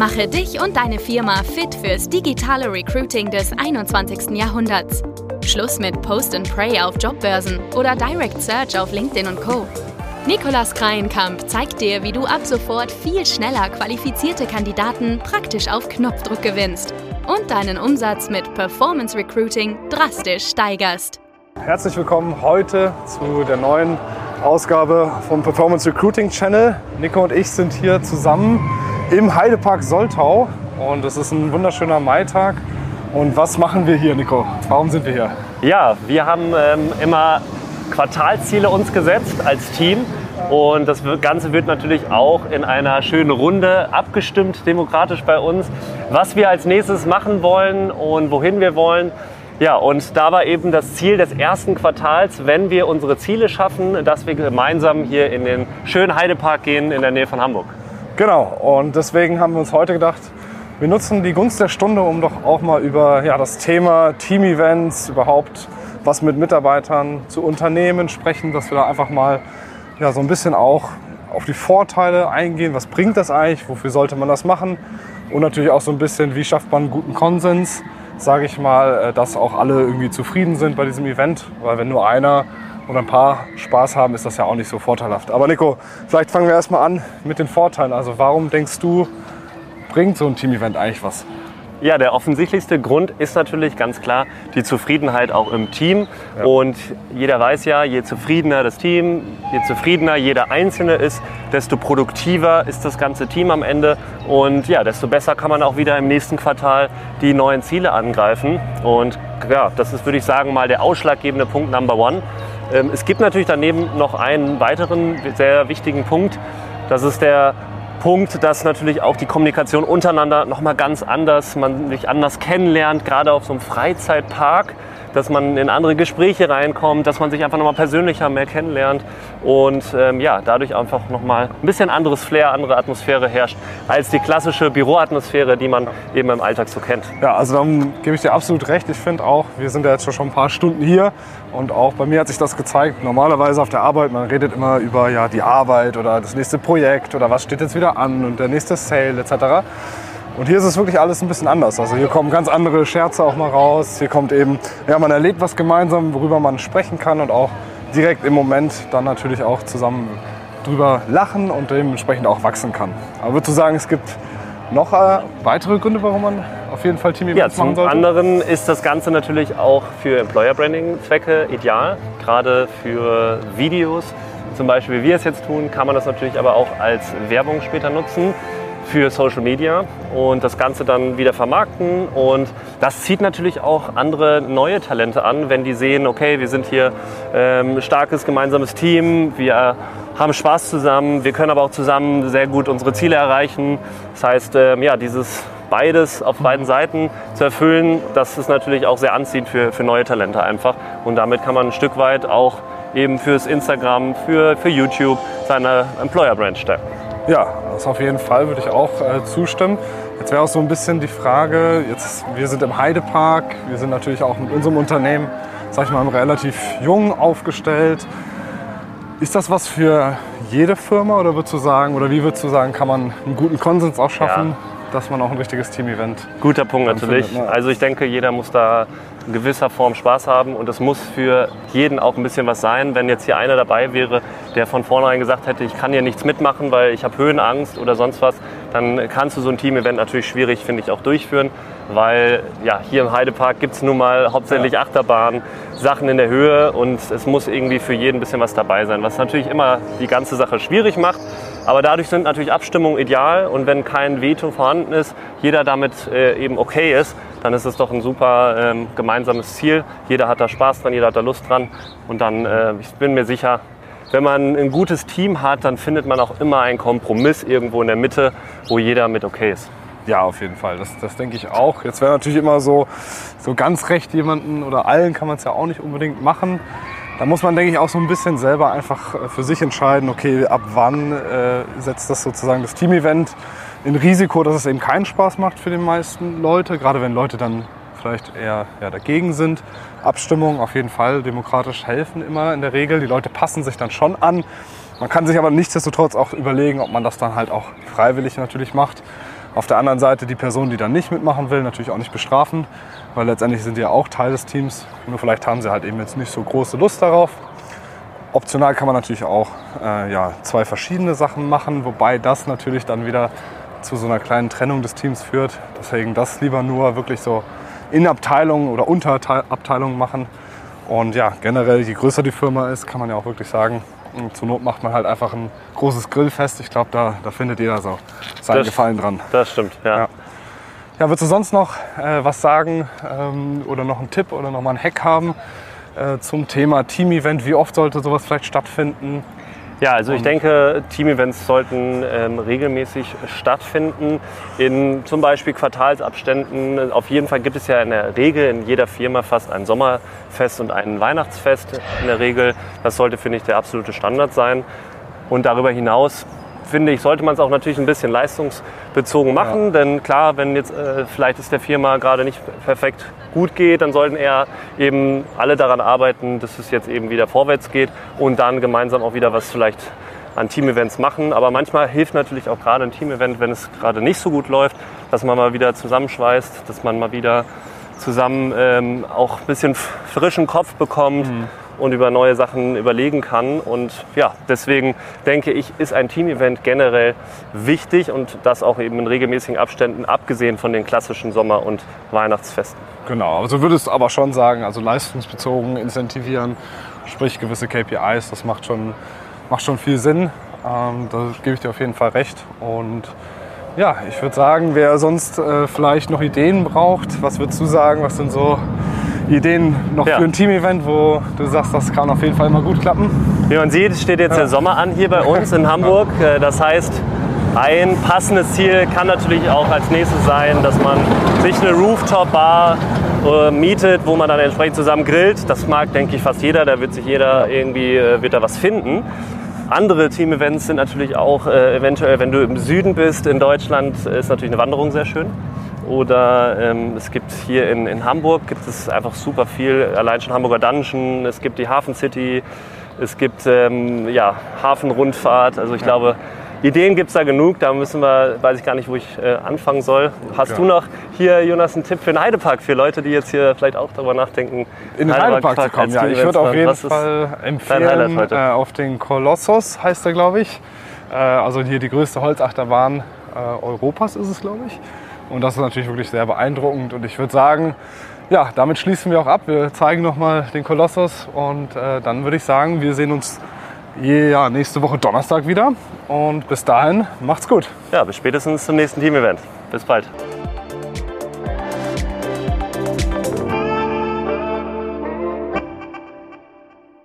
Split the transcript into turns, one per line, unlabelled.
Mache dich und deine Firma fit fürs digitale Recruiting des 21. Jahrhunderts. Schluss mit Post and Pray auf Jobbörsen oder Direct Search auf LinkedIn und Co. Nikolas Kreienkamp zeigt dir, wie du ab sofort viel schneller qualifizierte Kandidaten praktisch auf Knopfdruck gewinnst und deinen Umsatz mit Performance Recruiting drastisch steigerst.
Herzlich willkommen heute zu der neuen Ausgabe vom Performance Recruiting Channel. Nico und ich sind hier zusammen im Heidepark Soltau und es ist ein wunderschöner Maitag. Und was machen wir hier, Nico? Warum sind wir hier?
Ja, wir haben ähm, immer Quartalziele uns gesetzt als Team und das Ganze wird natürlich auch in einer schönen Runde abgestimmt, demokratisch bei uns, was wir als nächstes machen wollen und wohin wir wollen. Ja, und da war eben das Ziel des ersten Quartals, wenn wir unsere Ziele schaffen, dass wir gemeinsam hier in den schönen Heidepark gehen in der Nähe von Hamburg.
Genau, und deswegen haben wir uns heute gedacht, wir nutzen die Gunst der Stunde, um doch auch mal über ja, das Thema Team-Events, überhaupt was mit Mitarbeitern zu Unternehmen sprechen, dass wir da einfach mal ja, so ein bisschen auch auf die Vorteile eingehen. Was bringt das eigentlich? Wofür sollte man das machen? Und natürlich auch so ein bisschen, wie schafft man einen guten Konsens, sage ich mal, äh, dass auch alle irgendwie zufrieden sind bei diesem Event. Weil wenn nur einer oder ein paar Spaß haben, ist das ja auch nicht so vorteilhaft. Aber Nico, vielleicht fangen wir erstmal an mit den Vorteilen. Also warum denkst du, bringt so ein Team-Event eigentlich was?
Ja, der offensichtlichste Grund ist natürlich ganz klar die Zufriedenheit auch im Team. Ja. Und jeder weiß ja, je zufriedener das Team, je zufriedener jeder Einzelne ist, desto produktiver ist das ganze Team am Ende. Und ja, desto besser kann man auch wieder im nächsten Quartal die neuen Ziele angreifen. Und ja, das ist, würde ich sagen, mal der ausschlaggebende Punkt Number One. Ähm, es gibt natürlich daneben noch einen weiteren sehr wichtigen Punkt. Das ist der Punkt, dass natürlich auch die Kommunikation untereinander nochmal ganz anders, man sich anders kennenlernt, gerade auf so einem Freizeitpark dass man in andere Gespräche reinkommt, dass man sich einfach nochmal persönlicher mehr kennenlernt und ähm, ja, dadurch einfach nochmal ein bisschen anderes Flair, andere Atmosphäre herrscht, als die klassische Büroatmosphäre, die man eben im Alltag so kennt.
Ja, also dann gebe ich dir absolut recht. Ich finde auch, wir sind ja jetzt schon ein paar Stunden hier und auch bei mir hat sich das gezeigt. Normalerweise auf der Arbeit, man redet immer über ja, die Arbeit oder das nächste Projekt oder was steht jetzt wieder an und der nächste Sale etc. Und hier ist es wirklich alles ein bisschen anders. Also hier kommen ganz andere Scherze auch mal raus. Hier kommt eben, ja, man erlebt was gemeinsam, worüber man sprechen kann und auch direkt im Moment dann natürlich auch zusammen drüber lachen und dementsprechend auch wachsen kann. Aber würdest du sagen, es gibt noch äh, weitere Gründe, warum man auf jeden Fall Team-Events
ja,
machen sollte?
Zum anderen ist das Ganze natürlich auch für Employer-Branding-Zwecke ideal. Gerade für Videos, zum Beispiel wie wir es jetzt tun, kann man das natürlich aber auch als Werbung später nutzen für Social Media und das Ganze dann wieder vermarkten. Und das zieht natürlich auch andere neue Talente an, wenn die sehen, okay, wir sind hier ähm, starkes gemeinsames Team, wir haben Spaß zusammen, wir können aber auch zusammen sehr gut unsere Ziele erreichen. Das heißt, ähm, ja, dieses beides auf beiden Seiten zu erfüllen, das ist natürlich auch sehr anziehend für, für neue Talente einfach. Und damit kann man ein Stück weit auch eben fürs Instagram, für, für YouTube seine Employer-Brand stärken.
Ja, das auf jeden Fall würde ich auch äh, zustimmen. Jetzt wäre auch so ein bisschen die Frage, jetzt, wir sind im Heidepark, wir sind natürlich auch mit unserem Unternehmen, sag ich mal, relativ jung aufgestellt. Ist das was für jede Firma oder würdest du sagen, oder wie würdest du sagen, kann man einen guten Konsens auch schaffen, ja. Dass man auch ein richtiges Team-Event
Guter Punkt natürlich. Findet, ne? Also ich denke, jeder muss da in gewisser Form Spaß haben und es muss für jeden auch ein bisschen was sein. Wenn jetzt hier einer dabei wäre, der von vornherein gesagt hätte, ich kann hier nichts mitmachen, weil ich habe Höhenangst oder sonst was, dann kannst du so ein Team-Event natürlich schwierig, finde ich, auch durchführen, weil ja, hier im Heidepark gibt es nun mal hauptsächlich ja. Achterbahnen, Sachen in der Höhe und es muss irgendwie für jeden ein bisschen was dabei sein, was natürlich immer die ganze Sache schwierig macht. Aber dadurch sind natürlich Abstimmungen ideal und wenn kein Veto vorhanden ist, jeder damit äh, eben okay ist, dann ist es doch ein super ähm, gemeinsames Ziel. Jeder hat da Spaß dran, jeder hat da Lust dran und dann, äh, ich bin mir sicher, wenn man ein gutes Team hat, dann findet man auch immer einen Kompromiss irgendwo in der Mitte, wo jeder mit okay ist.
Ja, auf jeden Fall. Das, das denke ich auch. Jetzt wäre natürlich immer so, so ganz recht jemanden oder allen kann man es ja auch nicht unbedingt machen. Da muss man, denke ich, auch so ein bisschen selber einfach äh, für sich entscheiden, okay, ab wann äh, setzt das sozusagen das Team-Event in Risiko, dass es eben keinen Spaß macht für die meisten Leute, gerade wenn Leute dann vielleicht eher ja, dagegen sind. Abstimmungen auf jeden Fall demokratisch helfen immer in der Regel. Die Leute passen sich dann schon an. Man kann sich aber nichtsdestotrotz auch überlegen, ob man das dann halt auch freiwillig natürlich macht. Auf der anderen Seite die Person, die dann nicht mitmachen will, natürlich auch nicht bestrafen, weil letztendlich sind die ja auch Teil des Teams. Nur vielleicht haben sie halt eben jetzt nicht so große Lust darauf. Optional kann man natürlich auch äh, ja, zwei verschiedene Sachen machen, wobei das natürlich dann wieder zu so einer kleinen Trennung des Teams führt. Deswegen das lieber nur wirklich so in Abteilungen oder Unterabteilungen machen. Und ja, generell, je größer die Firma ist, kann man ja auch wirklich sagen, zur Not macht man halt einfach ein großes Grillfest. Ich glaube, da, da findet jeder so seinen
Das-
Gefallen dran.
Das stimmt, ja.
Ja. Ja, würdest du sonst noch äh, was sagen ähm, oder noch einen Tipp oder noch mal einen Hack haben äh, zum Thema Team-Event? Wie oft sollte sowas vielleicht stattfinden?
Ja, also ich denke, Team-Events sollten ähm, regelmäßig stattfinden, in zum Beispiel Quartalsabständen. Auf jeden Fall gibt es ja in der Regel in jeder Firma fast ein Sommerfest und ein Weihnachtsfest in der Regel. Das sollte, finde ich, der absolute Standard sein. Und darüber hinaus, finde ich, sollte man es auch natürlich ein bisschen leistungsbezogen machen. Denn klar, wenn jetzt äh, vielleicht es der Firma gerade nicht perfekt gut geht, dann sollten eher eben alle daran arbeiten, dass es jetzt eben wieder vorwärts geht und dann gemeinsam auch wieder was vielleicht an Team-Events machen. Aber manchmal hilft natürlich auch gerade ein Team-Event, wenn es gerade nicht so gut läuft, dass man mal wieder zusammenschweißt, dass man mal wieder zusammen ähm, auch ein bisschen frischen Kopf bekommt und über neue Sachen überlegen kann. Und ja, deswegen denke ich, ist ein Team-Event generell wichtig und das auch eben in regelmäßigen Abständen, abgesehen von den klassischen Sommer- und Weihnachtsfesten.
Genau, also würdest du aber schon sagen, also leistungsbezogen incentivieren, sprich gewisse KPIs, das macht schon, macht schon viel Sinn. Ähm, da gebe ich dir auf jeden Fall recht. Und ja, ich würde sagen, wer sonst äh, vielleicht noch Ideen braucht, was würdest du sagen, was sind so Ideen noch
Ja.
für ein Team-Event, wo du sagst, das kann auf jeden Fall immer gut klappen?
Wie man sieht, steht jetzt der Sommer an hier bei uns in Hamburg. Äh, Das heißt, ein passendes Ziel kann natürlich auch als nächstes sein, dass man sich eine Rooftop-Bar äh, mietet, wo man dann entsprechend zusammen grillt. Das mag, denke ich, fast jeder. Da wird sich jeder irgendwie äh, wird da was finden. Andere Team-Events sind natürlich auch äh, eventuell, wenn du im Süden bist in Deutschland, ist natürlich eine Wanderung sehr schön. Oder ähm, es gibt hier in, in Hamburg gibt es einfach super viel, allein schon Hamburger Dungeon, es gibt die Hafen City, es gibt ähm, ja, Hafenrundfahrt. Also ich glaube, Ideen gibt es da genug. Da müssen wir, weiß ich gar nicht, wo ich äh, anfangen soll. Hast
Ja.
du noch hier, Jonas, einen Tipp für den Heidepark für Leute, die jetzt hier vielleicht auch darüber nachdenken?
In den Heidepark zu kommen, ja. Ich würde auf jeden Fall empfehlen, äh, auf den Kolossos heißt er, glaube ich. Äh, also hier die größte Holzachterbahn äh, Europas ist es, glaube ich. Und das ist natürlich wirklich sehr beeindruckend. Und ich würde sagen, ja, damit schließen wir auch ab. Wir zeigen nochmal den Kolossos und äh, dann würde ich sagen, wir sehen uns ja, nächste Woche Donnerstag wieder. Und bis dahin, macht's gut.
Ja, bis spätestens zum nächsten Team-Event. Bis bald.